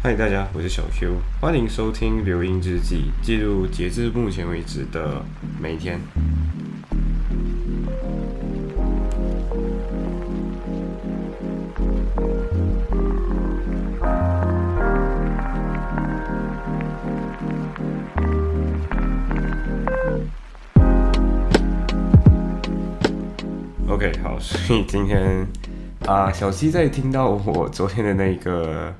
嗨，大家，我是小 Q，欢迎收听《留音日记》，记录截至目前为止的每一天。OK，好，所以今天啊，小七在听到我昨天的那个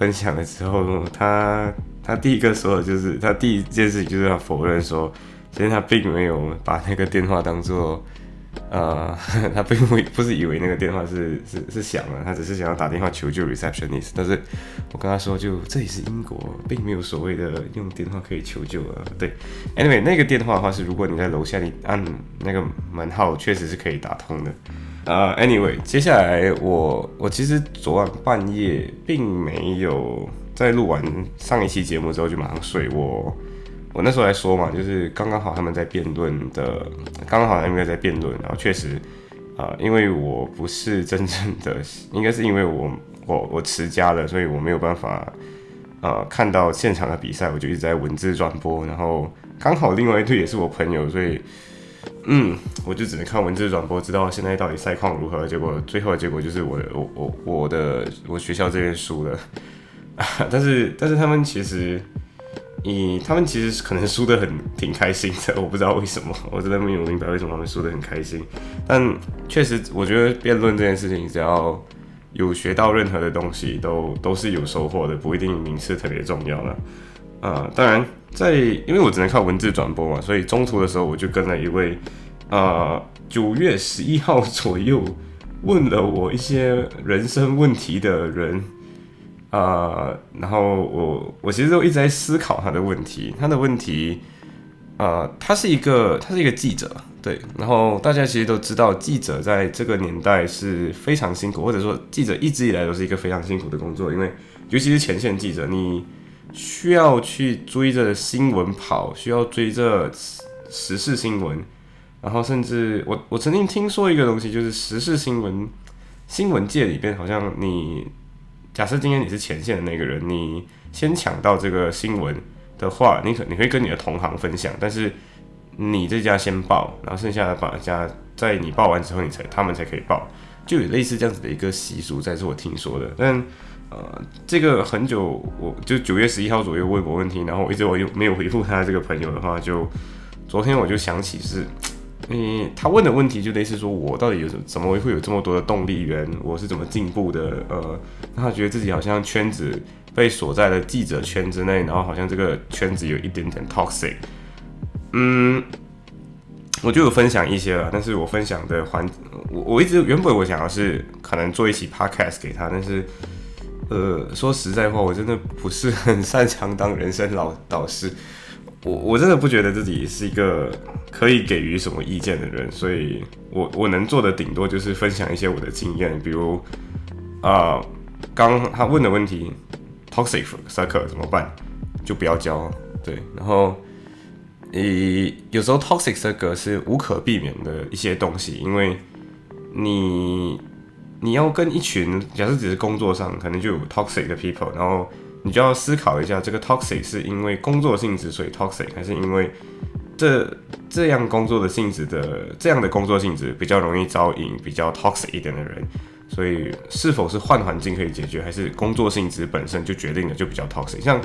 分享的时候，他他第一个说的就是他第一件事情就是要否认说，其实他并没有把那个电话当做。呃，他并不不是以为那个电话是是是响了，他只是想要打电话求救 receptionist。但是我跟他说，就这里是英国，并没有所谓的用电话可以求救啊。对，anyway，那个电话的话是，如果你在楼下，你按那个门号，确实是可以打通的。呃，anyway，接下来我我其实昨晚半夜并没有在录完上一期节目之后就马上睡我。我那时候来说嘛，就是刚刚好他们在辩论的，刚刚好他们在辩论，然后确实，啊，因为我不是真正的，应该是因为我我我持家了，所以我没有办法，呃，看到现场的比赛，我就一直在文字转播，然后刚好另外一队也是我朋友，所以，嗯，我就只能看文字转播，知道现在到底赛况如何。结果最后的结果就是我我我我的我学校这边输了，但是但是他们其实。你他们其实可能输得很挺开心的，我不知道为什么，我真的没有明白为什么他们输得很开心。但确实，我觉得辩论这件事情，只要有学到任何的东西，都都是有收获的，不一定名次特别重要了。啊，当然，在因为我只能靠文字转播嘛，所以中途的时候我就跟了一位啊九月十一号左右问了我一些人生问题的人。呃，然后我我其实都一直在思考他的问题，他的问题，呃，他是一个他是一个记者，对，然后大家其实都知道，记者在这个年代是非常辛苦，或者说记者一直以来都是一个非常辛苦的工作，因为尤其是前线记者，你需要去追着新闻跑，需要追着时事新闻，然后甚至我我曾经听说一个东西，就是时事新闻新闻界里边好像你。假设今天你是前线的那个人，你先抢到这个新闻的话，你可你会跟你的同行分享，但是你这家先报，然后剩下的把家在你报完之后，你才他们才可以报，就有类似这样子的一个习俗，在是我听说的。但呃，这个很久，我就九月十一号左右问过问题，然后我一直我又没有回复他这个朋友的话，就昨天我就想起是。嗯，他问的问题就类似说，我到底有什怎么会有这么多的动力源？我是怎么进步的？呃，他觉得自己好像圈子被锁在了记者圈之内，然后好像这个圈子有一点点 toxic。嗯，我就有分享一些了，但是我分享的环，我我一直原本我想要是可能做一期 podcast 给他，但是呃，说实在话，我真的不是很擅长当人生老导师。我我真的不觉得自己是一个可以给予什么意见的人，所以我我能做的顶多就是分享一些我的经验，比如啊，刚他问的问题，toxic circle 怎么办？就不要交，对。然后，你有时候 toxic circle 是无可避免的一些东西，因为你你要跟一群，假设只是工作上，可能就有 toxic 的 people，然后。你就要思考一下，这个 toxic 是因为工作性质所以 toxic，还是因为这这样工作的性质的这样的工作性质比较容易招引比较 toxic 一点的人？所以是否是换环境可以解决，还是工作性质本身就决定了就比较 toxic？像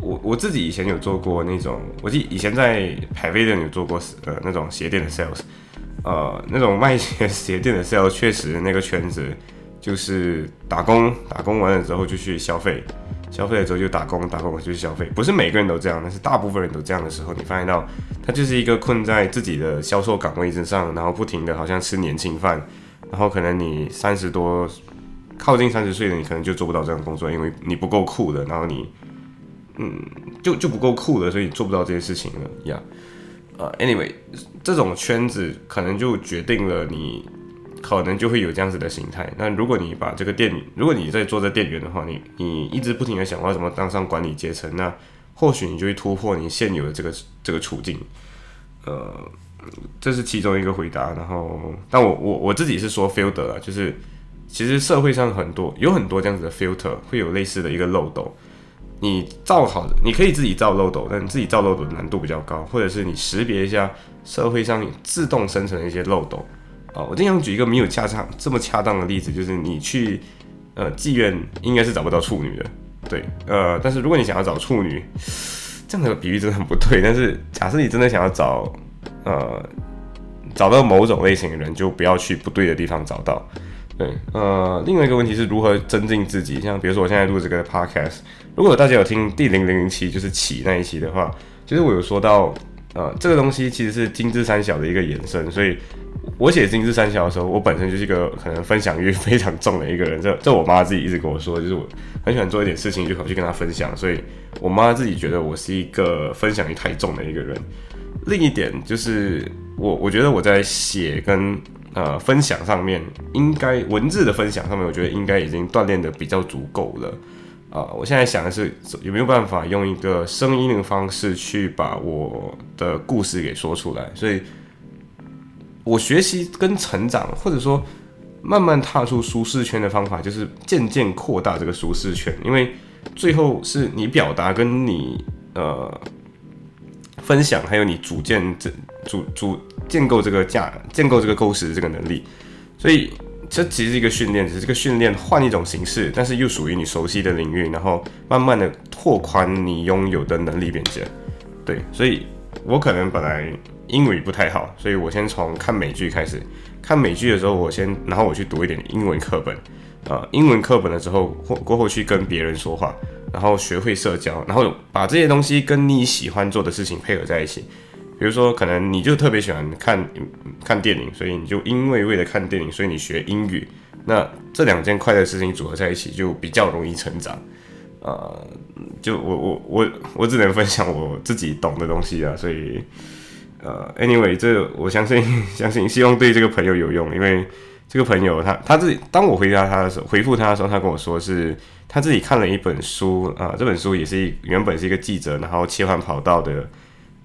我我自己以前有做过那种，我记以前在 Pavilion 有做过呃那种鞋店的 sales，呃那种卖鞋鞋店的 sales 确实那个圈子就是打工打工完了之后就去消费。消费了之后就打工，打工就是消费，不是每个人都这样，但是大部分人都这样的时候，你发现到他就是一个困在自己的销售岗位之上，然后不停的好像吃年轻饭，然后可能你三十多，靠近三十岁的你可能就做不到这样工作，因为你不够酷的，然后你，嗯，就就不够酷的，所以你做不到这些事情了呀。呃，anyway，这种圈子可能就决定了你。可能就会有这样子的形态。那如果你把这个店，如果你在做这店员的话，你你一直不停的想要怎么当上管理阶层，那或许你就会突破你现有的这个这个处境。呃，这是其中一个回答。然后，但我我我自己是说 filter 啊，就是其实社会上很多有很多这样子的 filter 会有类似的一个漏斗。你造好，你可以自己造漏斗，但你自己造漏斗的难度比较高，或者是你识别一下社会上自动生成的一些漏斗。啊，我经常举一个没有恰当这么恰当的例子，就是你去呃妓院应该是找不到处女的，对，呃，但是如果你想要找处女，这样的比喻真的很不对。但是假设你真的想要找呃找到某种类型的人，就不要去不对的地方找到。对，呃，另外一个问题是如何增进自己，像比如说我现在录这个 podcast，如果大家有听第零零零期就是起那一期的话，其实我有说到，呃，这个东西其实是精致三小的一个延伸，所以。我写精致三小的时候，我本身就是一个可能分享欲非常重的一个人。这这我妈自己一直跟我说，就是我很喜欢做一点事情就跑去跟她分享，所以我妈自己觉得我是一个分享欲太重的一个人。另一点就是我我觉得我在写跟呃分享上面，应该文字的分享上面，我觉得应该已经锻炼的比较足够了。啊，我现在想的是有没有办法用一个声音的方式去把我的故事给说出来，所以。我学习跟成长，或者说慢慢踏出舒适圈的方法，就是渐渐扩大这个舒适圈。因为最后是你表达跟你呃分享，还有你组建这组组建构这个架建构这个构思这个能力。所以这其实是一个训练，只是这个训练换一种形式，但是又属于你熟悉的领域，然后慢慢的拓宽你拥有的能力边界。对，所以我可能本来。英语不太好，所以我先从看美剧开始。看美剧的时候，我先，然后我去读一点英文课本，啊，英文课本了之后，过过后去跟别人说话，然后学会社交，然后把这些东西跟你喜欢做的事情配合在一起。比如说，可能你就特别喜欢看看电影，所以你就因为为了看电影，所以你学英语。那这两件快乐事情组合在一起，就比较容易成长。呃，就我我我我只能分享我自己懂的东西啊，所以。呃，anyway，这我相信，相信希望对这个朋友有用，因为这个朋友他他自己，当我回答他的时候，回复他的时候，他跟我说是他自己看了一本书啊，这本书也是原本是一个记者，然后切换跑道的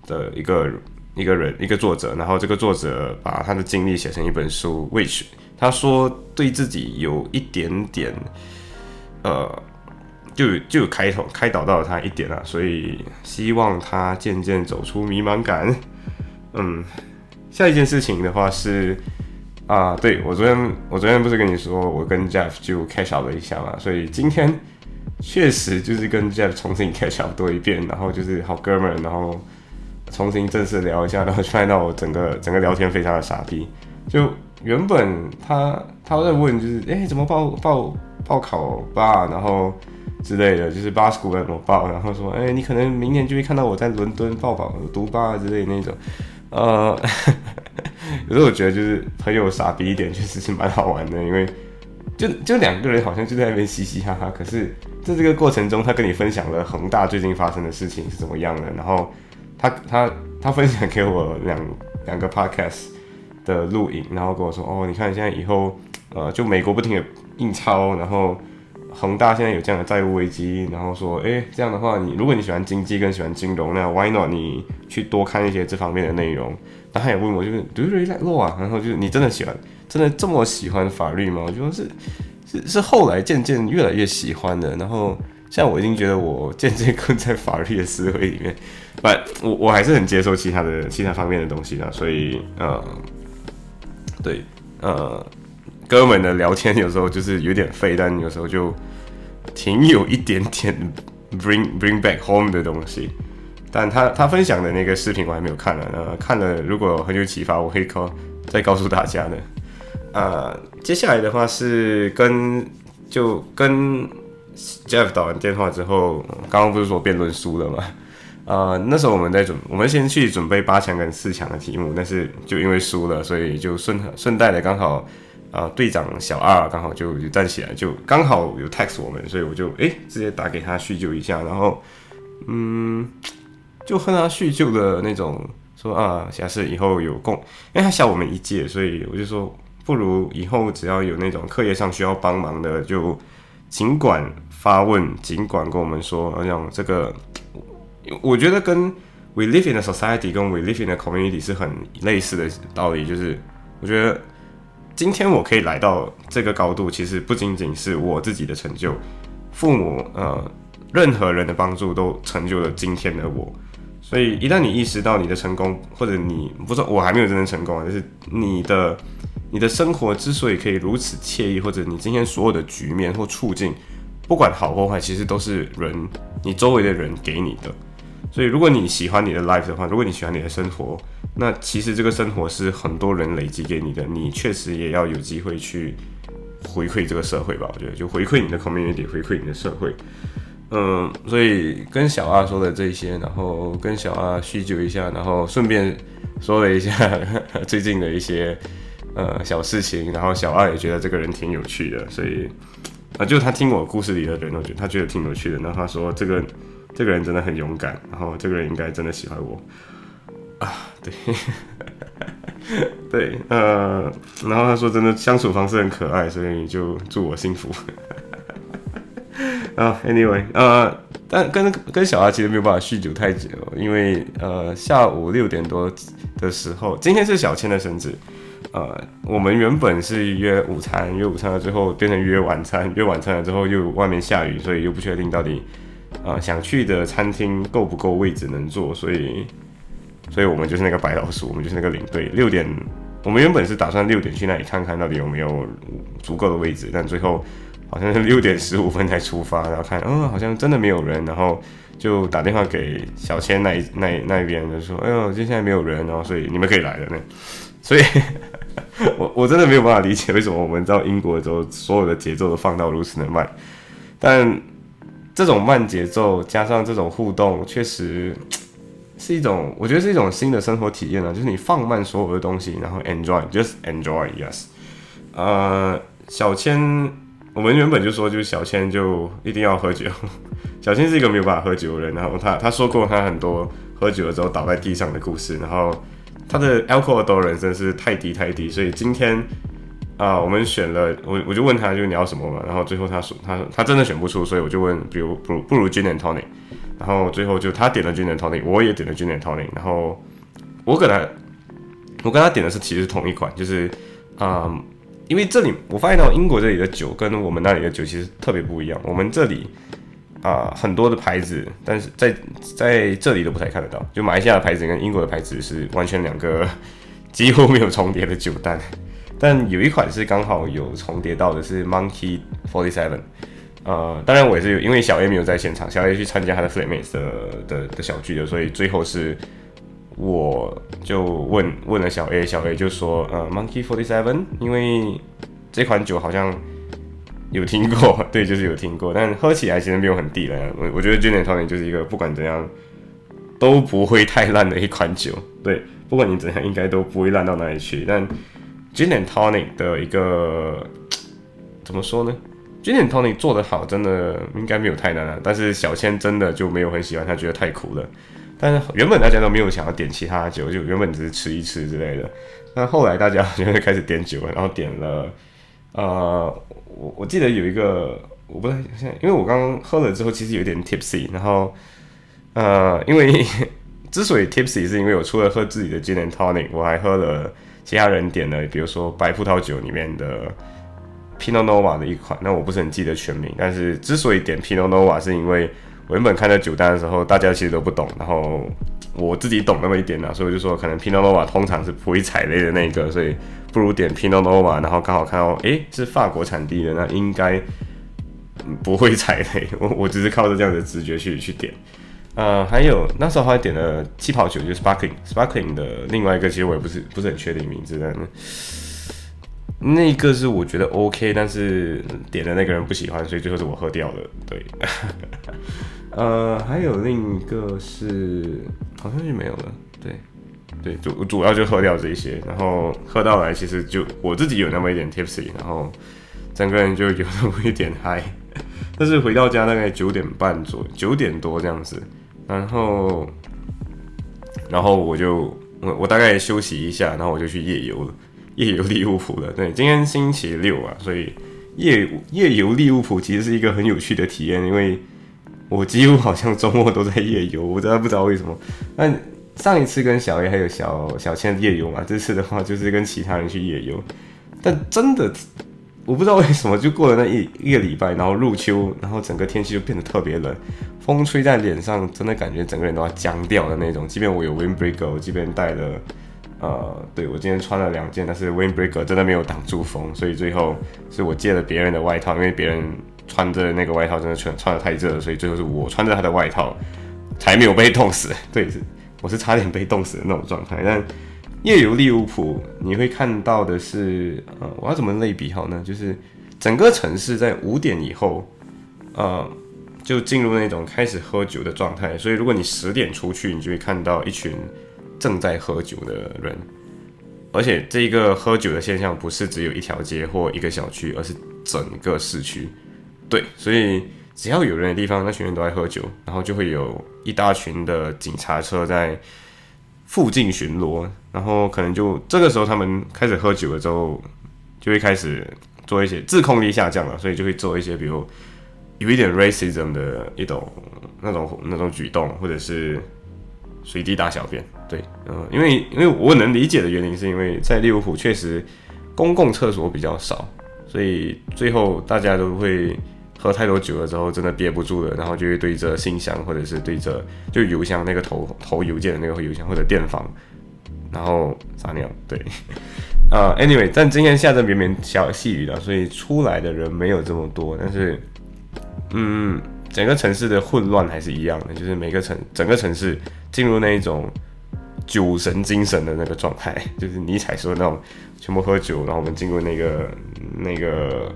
的一个一个人一个作者，然后这个作者把他的经历写成一本书，which 他说对自己有一点点呃，就就开头开导到了他一点啊，所以希望他渐渐走出迷茫感。嗯，下一件事情的话是啊，对我昨天我昨天不是跟你说我跟 Jeff 就 catch up 了一下嘛，所以今天确实就是跟 Jeff 重新 catch up 多一遍，然后就是好哥们，然后重新正式聊一下，然后发现到我整个整个聊天非常的傻逼，就原本他他在问就是哎怎么报报报考吧，然后之类的，就是巴斯古怎么报，然后说哎你可能明年就会看到我在伦敦报考读吧之类的那种。呃，有时候我觉得就是朋友傻逼一点，确实是蛮好玩的，因为就就两个人好像就在那边嘻嘻哈哈，可是在这个过程中，他跟你分享了恒大最近发生的事情是怎么样的，然后他他他分享给我两两个 podcast 的录影，然后跟我说，哦，你看现在以后，呃，就美国不停的印钞，然后。恒大现在有这样的债务危机，然后说，哎，这样的话，你如果你喜欢经济跟喜欢金融，那 why not 你去多看一些这方面的内容？然后他也问我，就是 do you really like law？然后就是你真的喜欢，真的这么喜欢法律吗？我觉得是是是后来渐渐越来越喜欢的。然后现在我已经觉得我渐渐更在法律的思维里面，不，我我还是很接受其他的其他方面的东西的。所以，呃，对，呃。哥们的聊天有时候就是有点废，但有时候就挺有一点点 bring bring back home 的东西。但他他分享的那个视频我还没有看呢，呃，看了如果很有启发，我会告再告诉大家的。呃，接下来的话是跟就跟 Jeff 打完电话之后，刚刚不是说辩论输了吗？呃，那时候我们在准，我们先去准备八强跟四强的题目，但是就因为输了，所以就顺顺带的刚好。啊，队长小二刚好就就站起来，就刚好有 text 我们，所以我就哎直接打给他叙旧一下，然后嗯，就和他叙旧的那种说啊，下次以后有空，因为他小我们一届，所以我就说不如以后只要有那种课业上需要帮忙的，就尽管发问，尽管跟我们说，好像这个我觉得跟 we live in a society 跟 we live in a community 是很类似的道理，就是我觉得。今天我可以来到这个高度，其实不仅仅是我自己的成就，父母呃任何人的帮助都成就了今天的我。所以一旦你意识到你的成功，或者你不是我还没有真正成功啊，就是你的你的生活之所以可以如此惬意，或者你今天所有的局面或处境，不管好或坏，其实都是人你周围的人给你的。所以如果你喜欢你的 life 的话，如果你喜欢你的生活，那其实这个生活是很多人累积给你的，你确实也要有机会去回馈这个社会吧。我觉得就回馈你的 community，回馈你的社会。嗯，所以跟小阿说的这些，然后跟小阿叙旧一下，然后顺便说了一下 最近的一些呃小事情，然后小阿也觉得这个人挺有趣的，所以啊，就他听我故事里的人，我觉得他觉得挺有趣的。然后他说这个这个人真的很勇敢，然后这个人应该真的喜欢我啊，对，对，呃，然后他说真的相处方式很可爱，所以就祝我幸福。啊，Anyway，呃，但跟跟小阿其实没有办法酗酒太久，因为呃下午六点多的时候，今天是小千的生日，呃，我们原本是约午餐，约午餐了之后变成约晚餐，约晚餐了之后又外面下雨，所以又不确定到底呃想去的餐厅够不够位置能坐，所以所以我们就是那个白老鼠，我们就是那个领队，六点，我们原本是打算六点去那里看看到底有没有足够的位置，但最后。好像是六点十五分才出发，然后看，嗯，好像真的没有人，然后就打电话给小千那一那那边，就说，哎呦，就现在没有人，然后所以你们可以来了呢。所以，我我真的没有办法理解为什么我们到英国之后，所有的节奏都放到如此的慢。但这种慢节奏加上这种互动，确实是一种，我觉得是一种新的生活体验呢。就是你放慢所有的东西，然后 enjoy，just enjoy，yes。呃，小千。我们原本就说，就是小千就一定要喝酒。小千是一个没有办法喝酒的人，然后他他说过他很多喝酒了之后倒在地上的故事，然后他的 alcohol 的人真是太低太低，所以今天啊，我们选了我我就问他，就你要什么嘛，然后最后他说他他真的选不出，所以我就问，比如不如不如 gin and tonic，然后最后就他点了 ginatonin 我也点了 ginatonin 然后我跟他我跟他点的是其实同一款，就是啊。因为这里我发现到英国这里的酒跟我们那里的酒其实特别不一样。我们这里啊很多的牌子，但是在在这里都不太看得到。就马来西亚的牌子跟英国的牌子是完全两个几乎没有重叠的酒单。但有一款是刚好有重叠到的，是 Monkey Forty Seven。呃，当然我也是因为小 A 没有在现场，小 A 去参加他的 Flatmates 的的的小聚的，所以最后是。我就问问了小 A，小 A 就说，呃，Monkey Forty Seven，因为这款酒好像有听过，对，就是有听过，但喝起来其实没有很地了。我我觉得 Gin and Tonic 就是一个不管怎样都不会太烂的一款酒，对，不管你怎样应该都不会烂到哪里去。但 Gin and Tonic 的一个怎么说呢？Gin and Tonic 做的好，真的应该没有太难了，但是小千真的就没有很喜欢，他觉得太苦了。但是原本大家都没有想要点其他酒，就原本只是吃一吃之类的。但后来大家就会开始点酒，然后点了，呃，我我记得有一个，我不太现在，因为我刚刚喝了之后，其实有点 tipsy。然后，呃，因为 之所以 tipsy，是因为我除了喝自己的 gin and tonic，我还喝了其他人点的，比如说白葡萄酒里面的 Pinot Noir 的一款。那我不是很记得全名，但是之所以点 Pinot Noir，是因为。我原本看到酒单的时候，大家其实都不懂，然后我自己懂那么一点呢，所以我就说可能 Pinot Noir 通常是不会踩雷的那一个，所以不如点 Pinot Noir，然后刚好看到诶是法国产地的，那应该不会踩雷。我我只是靠着这样的直觉去去点。呃，还有那时候还点了气泡酒，就是 Sparkling Sparkling 的另外一个，其实我也不是不是很确定名字的。那个是我觉得 OK，但是点的那个人不喜欢，所以最后是我喝掉了。对，呃，还有另一个是好像就没有了。对，对，主主要就喝掉这些，然后喝到来其实就我自己有那么一点 tipsy，然后整个人就有那么一点嗨。但是回到家大概九点半左九点多这样子，然后然后我就我我大概休息一下，然后我就去夜游了。夜游利物浦了，对，今天星期六啊，所以夜夜游利物浦其实是一个很有趣的体验，因为我几乎好像周末都在夜游，我真的不知道为什么。但上一次跟小 A 还有小小倩夜游嘛，这次的话就是跟其他人去夜游，但真的，我我不知道为什么就过了那一一个礼拜，然后入秋，然后整个天气就变得特别冷，风吹在脸上，真的感觉整个人都要僵掉的那种。即便我有 windbreaker，即便带了，呃，对我今天穿了两件，但是 windbreaker 真的没有挡住风，所以最后是我借了别人的外套，因为别人穿着那个外套真的穿穿的太热了，所以最后是我穿着他的外套才没有被冻死。对，是我是差点被冻死的那种状态，但。夜游利物浦，你会看到的是，呃，我要怎么类比好呢？就是整个城市在五点以后，呃，就进入那种开始喝酒的状态。所以如果你十点出去，你就会看到一群正在喝酒的人，而且这一个喝酒的现象不是只有一条街或一个小区，而是整个市区。对，所以只要有人的地方，那群人都在喝酒，然后就会有一大群的警察车在。附近巡逻，然后可能就这个时候他们开始喝酒了之后，就会开始做一些自控力下降了，所以就会做一些比如有一点 racism 的一种那种那种举动，或者是随地大小便。对，嗯，因为因为我能理解的原因是因为在利物浦确实公共厕所比较少，所以最后大家都会。喝太多酒了之后，真的憋不住了，然后就会对着信箱或者是对着就邮箱那个投投邮件的那个邮箱或者电访，然后撒尿。对，呃，anyway，但今天下着绵绵小细雨的，所以出来的人没有这么多，但是，嗯，整个城市的混乱还是一样的，就是每个城整个城市进入那一种酒神精神的那个状态，就是尼采说的那种全部喝酒，然后我们进入那个那个。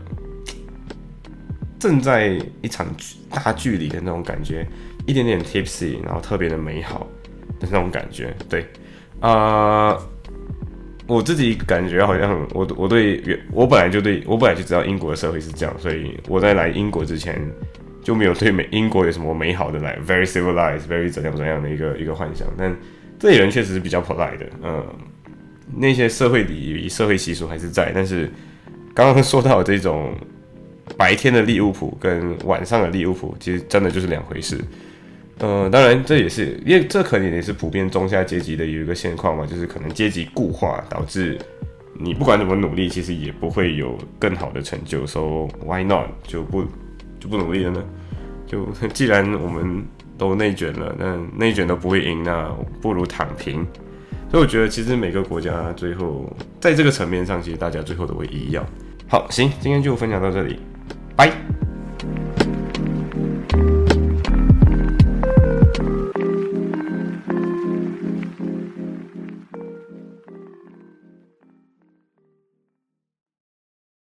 正在一场大距离的那种感觉，一点点 tipsy，然后特别的美好的那种感觉。对，啊，我自己感觉好像我我对我本来就对我本来就知道英国的社会是这样，所以我在来英国之前就没有对美英国有什么美好的来 very civilized，very 怎样怎样的一个一个幻想。但这里人确实是比较 polite 的，嗯，那些社会礼仪、社会习俗还是在，但是刚刚说到这种。白天的利物浦跟晚上的利物浦其实真的就是两回事。呃，当然这也是因为这可能也是普遍中下阶级的有一个现况嘛，就是可能阶级固化导致你不管怎么努力，其实也不会有更好的成就。So why not 就不就不努力了呢？就既然我们都内卷了，那内卷都不会赢，那不如躺平。所以我觉得其实每个国家最后在这个层面上，其实大家最后都会一样。好，行，今天就分享到这里。拜。